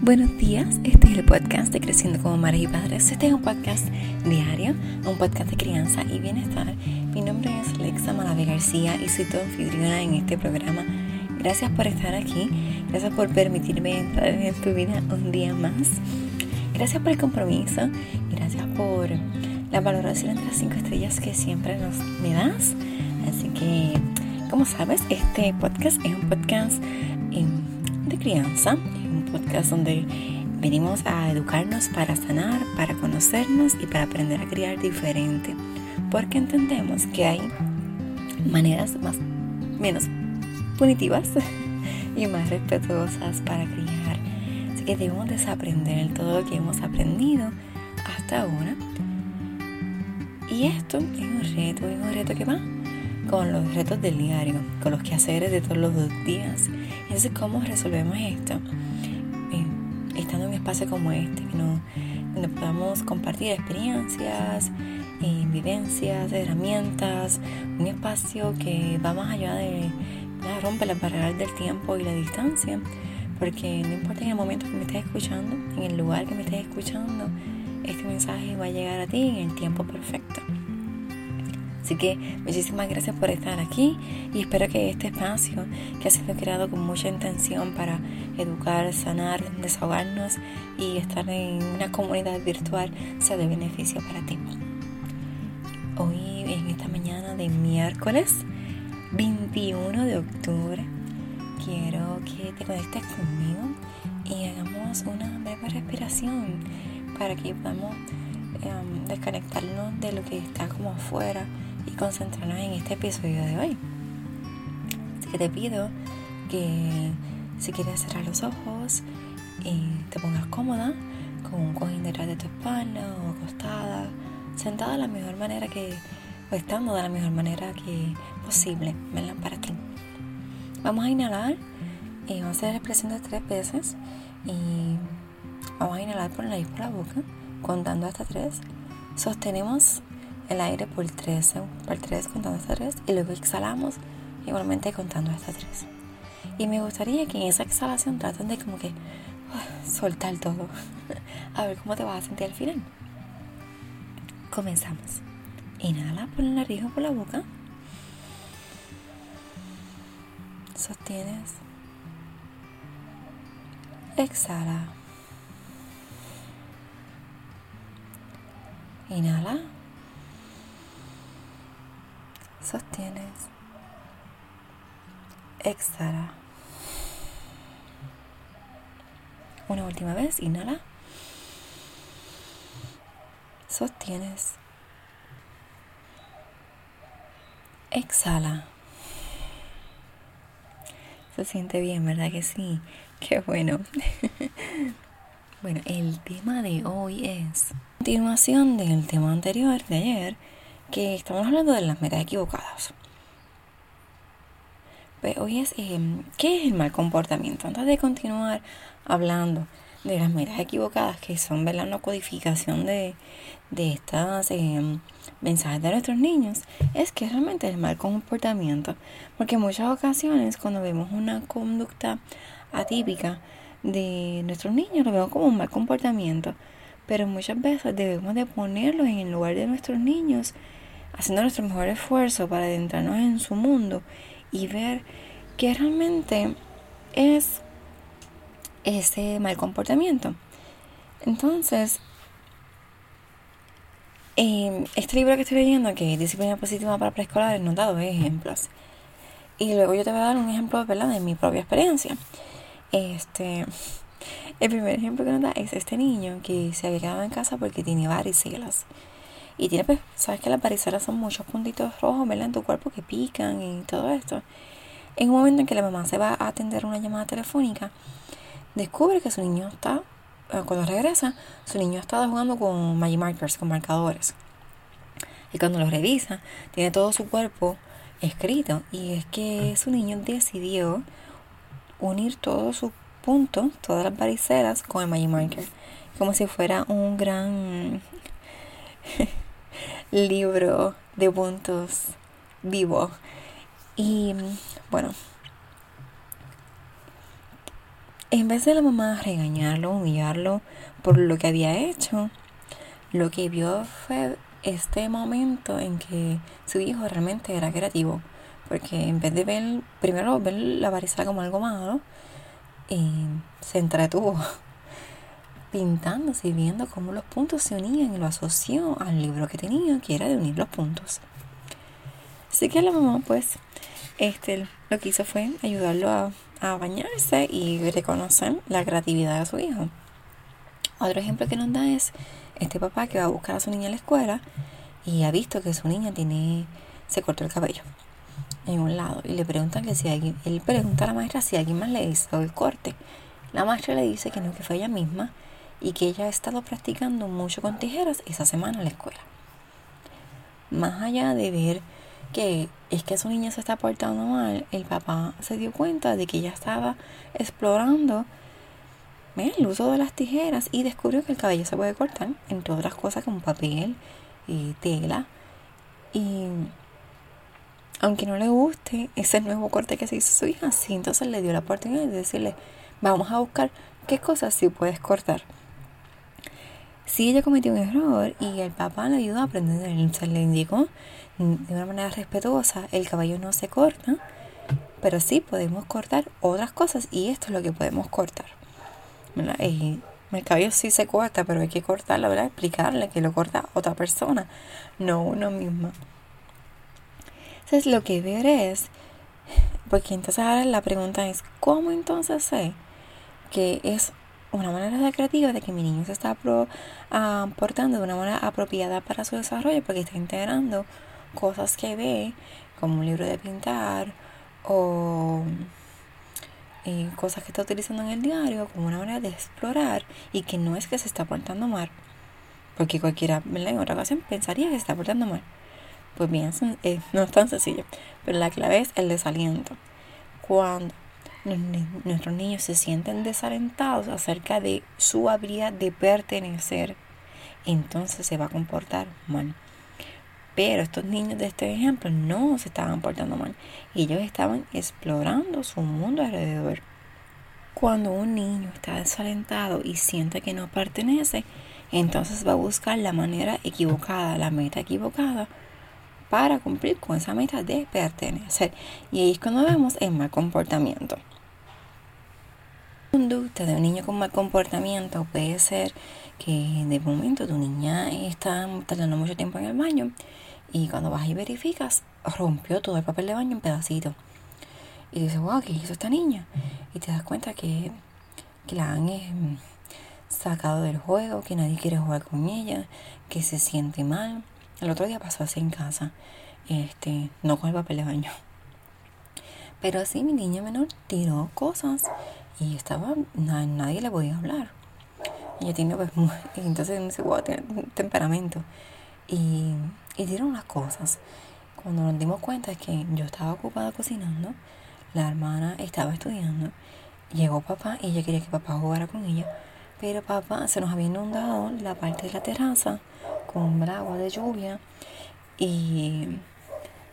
Buenos días, este es el podcast de Creciendo como Madres y Padres. Este es un podcast diario, un podcast de crianza y bienestar. Mi nombre es Lexa Malave García y soy tu anfitriona en este programa. Gracias por estar aquí, gracias por permitirme entrar en tu vida un día más. Gracias por el compromiso, gracias por la valoración entre las 5 estrellas que siempre nos me das. Así que, como sabes, este podcast es un podcast em, de crianza, un podcast donde venimos a educarnos para sanar, para conocernos y para aprender a criar diferente. Porque entendemos que hay maneras más menos punitivas y más respetuosas para criar. Así que debemos desaprender todo lo que hemos aprendido hasta ahora y esto es un reto, es un reto que va con los retos del diario, con los quehaceres de todos los días. Entonces, ¿cómo resolvemos esto? Eh, estando en un espacio como este, donde podamos compartir experiencias, eh, vivencias, herramientas, un espacio que va más allá de romper las barreras del tiempo y la distancia, porque no importa en el momento que me estés escuchando, en el lugar que me estés escuchando, este mensaje va a llegar a ti en el tiempo perfecto. Así que muchísimas gracias por estar aquí y espero que este espacio que ha sido creado con mucha intención para educar, sanar, desahogarnos y estar en una comunidad virtual sea de beneficio para ti. Hoy en esta mañana de miércoles 21 de octubre quiero que te conectes conmigo y hagamos una breve respiración para que podamos em, desconectarnos de lo que está como afuera y concentrarnos en este episodio de hoy. Así que te pido que si quieres cerrar los ojos y te pongas cómoda con un cojín detrás de tu espalda o acostada, sentada de la mejor manera que, o estando de la mejor manera que posible, ¿verdad? Para ti. Vamos a inhalar y vamos a hacer la expresión de tres veces y Vamos a inhalar por la nariz por la boca, contando hasta 3. Sostenemos el aire por 3, por 3 contando hasta 3 y luego exhalamos igualmente contando hasta 3. Y me gustaría que en esa exhalación traten de como que uh, soltar todo. a ver cómo te vas a sentir al final. Comenzamos. Inhala por la nariz o por la boca. Sostienes. Exhala. Inhala. Sostienes. Exhala. Una última vez. Inhala. Sostienes. Exhala. Se siente bien, ¿verdad que sí? Qué bueno. bueno, el tema de hoy es continuación del tema anterior de ayer, que estamos hablando de las metas equivocadas. Pues hoy es, em, ¿qué es el mal comportamiento? Antes de continuar hablando de las metas equivocadas, que son ¿verdad? una codificación de, de estos em, mensajes de nuestros niños, es que realmente el mal comportamiento. Porque en muchas ocasiones cuando vemos una conducta atípica de nuestros niños, lo vemos como un mal comportamiento pero muchas veces debemos de ponerlos en el lugar de nuestros niños, haciendo nuestro mejor esfuerzo para adentrarnos en su mundo y ver qué realmente es ese mal comportamiento. Entonces, em, este libro que estoy leyendo, que es Disciplina Positiva para Preescolares, nos da dos ejemplos. Y luego yo te voy a dar un ejemplo ¿verdad? de mi propia experiencia. Este, el primer ejemplo que nos da es este niño que se había quedado en casa porque tiene varicelas. Y tiene, pues, sabes que las varicelas son muchos puntitos rojos, ¿verdad? En tu cuerpo que pican y todo esto. En un momento en que la mamá se va a atender una llamada telefónica, descubre que su niño está, eh, cuando regresa, su niño está jugando con Magic Markers, con marcadores. Y cuando lo revisa, tiene todo su cuerpo escrito. Y es que su niño decidió unir todo su puntos, todas las varicelas con el Magic Marker. Como si fuera un gran libro de puntos vivo. Y bueno, En vez de la mamá regañarlo, humillarlo por lo que había hecho, lo que vio fue este momento en que su hijo realmente era creativo. Porque en vez de ver, primero ver la varicela como algo malo, se entretuvo pintándose y viendo cómo los puntos se unían y lo asoció al libro que tenía, que era de unir los puntos. Así que la mamá, pues, este, lo que hizo fue ayudarlo a a bañarse y reconocer la creatividad de su hijo. Otro ejemplo que nos da es este papá que va a buscar a su niña en la escuela y ha visto que su niña tiene se cortó el cabello en un lado y le preguntan que si alguien, él pregunta a la maestra si alguien más le hizo el corte. La maestra le dice que no, que fue ella misma y que ella ha estado practicando mucho con tijeras esa semana en la escuela. Más allá de ver que es que su niña se está portando mal, el papá se dio cuenta de que ella estaba explorando el uso de las tijeras y descubrió que el cabello se puede cortar, entre otras cosas como papel y tela. Y aunque no le guste ese nuevo corte que se hizo su hija, sí, entonces le dio la oportunidad de decirle, vamos a buscar qué cosas sí puedes cortar. Si ella cometió un error y el papá le ayudó a aprender, se le indicó de una manera respetuosa, el cabello no se corta, pero sí podemos cortar otras cosas y esto es lo que podemos cortar. el cabello sí se corta, pero hay que cortarlo, ¿verdad? Explicarle que lo corta otra persona, no uno mismo. Entonces lo que ver es, porque entonces ahora la pregunta es, ¿cómo entonces sé que es una manera creativa de que mi niño se está ah, portando de una manera apropiada para su desarrollo porque está integrando cosas que ve, como un libro de pintar o eh, cosas que está utilizando en el diario como una manera de explorar y que no es que se está portando mal, porque cualquiera en otra ocasión pensaría que se está portando mal. Pues bien, eh, no es tan sencillo, pero la clave es el desaliento. Cuando nuestros niños se sienten desalentados acerca de su habilidad de pertenecer, entonces se va a comportar mal. Pero estos niños de este ejemplo no se estaban portando mal. Ellos estaban explorando su mundo alrededor. Cuando un niño está desalentado y siente que no pertenece, entonces va a buscar la manera equivocada, la meta equivocada, para cumplir con esa meta de pertenecer. Y ahí es cuando vemos el mal comportamiento. Conducta de un niño con mal comportamiento puede ser que de momento tu niña está tardando mucho tiempo en el baño y cuando vas y verificas, rompió todo el papel de baño en pedacitos. Y dices, wow, ¿qué hizo esta niña? Y te das cuenta que, la han eh, sacado del juego, que nadie quiere jugar con ella, que se siente mal. El otro día pasó así en casa, este, no con el papel de baño. Pero así mi niña menor tiró cosas y estaba, nadie le podía hablar. Ella tiene, pues, entonces dice, wow, tiene temperamento. Y y dieron las cosas. Cuando nos dimos cuenta es que yo estaba ocupada cocinando, la hermana estaba estudiando, llegó papá y ella quería que papá jugara con ella, pero papá se nos había inundado la parte de la terraza con agua de lluvia y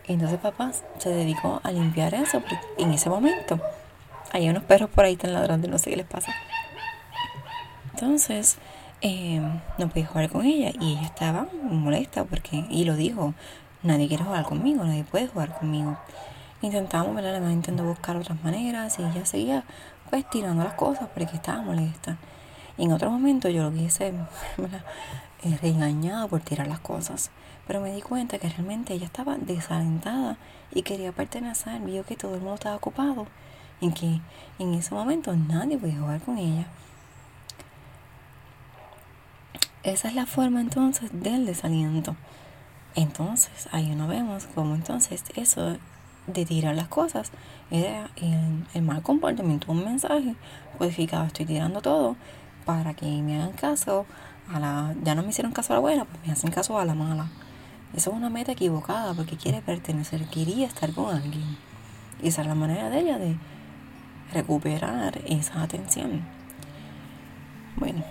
entonces papá se dedicó a limpiar eso en ese momento. Hay unos perros por ahí están ladrando, no sé qué les pasa. Entonces, eh, no podía jugar con ella y ella estaba molesta porque, y lo dijo, nadie quiere jugar conmigo, nadie puede jugar conmigo. Intentamos, ¿verdad? Además intentó buscar otras maneras y ella seguía pues tirando las cosas porque estaba molesta. En otro momento yo lo quise eh, regañado por tirar las cosas. Pero me di cuenta que realmente ella estaba desalentada y quería pertenecer. Vio que todo el mundo estaba ocupado. En que en ese momento nadie podía jugar con ella. Esa es la forma entonces del desaliento. Entonces, ahí no vemos cómo entonces eso de tirar las cosas era el, mal comportamiento, un mensaje codificado. Estoy tirando todo para que me hagan caso a la. Ya no me hicieron caso a la buena, pues me hacen caso a la mala. Eso es una meta equivocada porque quiere pertenecer, quería estar con alguien. Y esa es la manera de ella de recuperar esa atención. Bueno,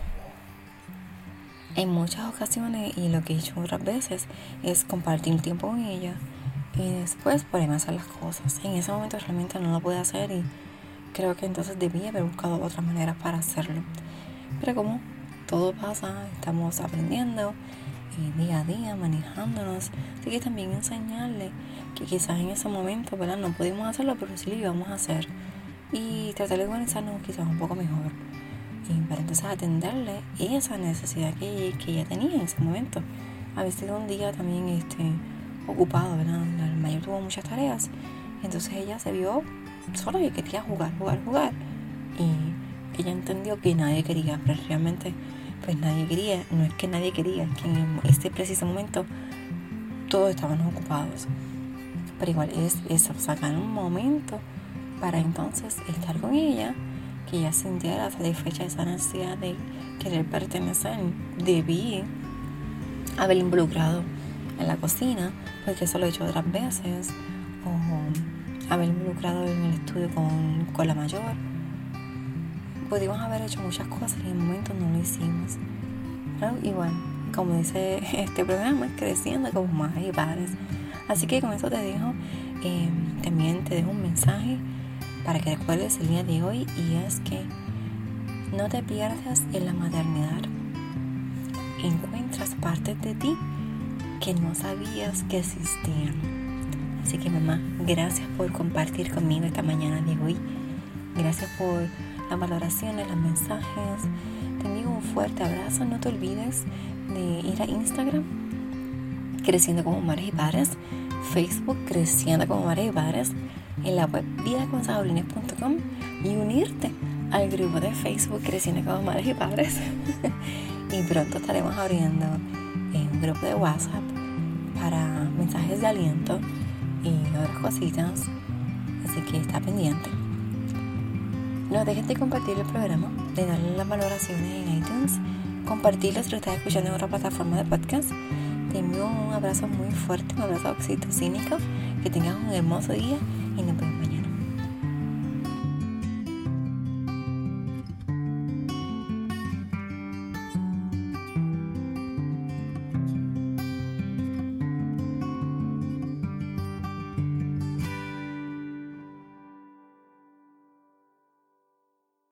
en muchas ocasiones y lo que he hecho otras veces es compartir tiempo con ella y después ponerme a hacer las cosas. En ese momento realmente no lo puedo hacer y, creo que entonces debía haber buscado otras maneras para hacerlo. Pero como todo pasa, estamos aprendiendo y día a día manejándonos, así que también enseñarle que quizás en ese momento ¿verdad? no pudimos hacerlo, pero sí lo íbamos a hacer y tratar de organizarnos quizás un poco mejor y para entonces atenderle esa necesidad que, que ella tenía en ese momento. A veces un día también este, ocupado, ¿verdad? El mayor tuvo muchas tareas, entonces ella se vio sola y quería jugar, jugar, jugar. Y ella entendió que nadie quería, pero realmente pues nadie quería, no es que nadie quería, es que en este preciso momento todos estaban ocupados. Pero igual es eso, sacar un momento para entonces estar con ella, que ella sintiera satisfecha esa necesidad de querer pertenecer. Debí haber involucrado en la cocina, porque eso lo he hecho otras veces, o haber involucrado en el estudio con, con la mayor. Pudimos haber hecho muchas cosas y en el momento no lo hicimos. Pero igual, como dice este programa, creciendo como madres y padres. Así que con eso te dejo, eh, también te dejo un mensaje para que recuerdes el día de hoy y es que no te pierdas en la maternidad. Encuentras partes de ti que no sabías que existían. Así que mamá, gracias por compartir conmigo esta mañana de hoy. Gracias por las valoraciones, los mensajes. Te envío un fuerte abrazo. No te olvides de ir a Instagram, Creciendo como Madres y Padres, Facebook, Creciendo como Madres y Padres, en la web vidaconsabolines.com y unirte al grupo de Facebook Creciendo como Madres y Padres. y pronto estaremos abriendo un grupo de WhatsApp para mensajes de aliento y otras cositas. Así que está pendiente. No dejes de compartir el programa, de darle las valoraciones en iTunes, compartirlo si lo estás escuchando en otra plataforma de podcast. Te envío un abrazo muy fuerte, un abrazo oxitocínico. Que tengas un hermoso día y nos vemos mañana.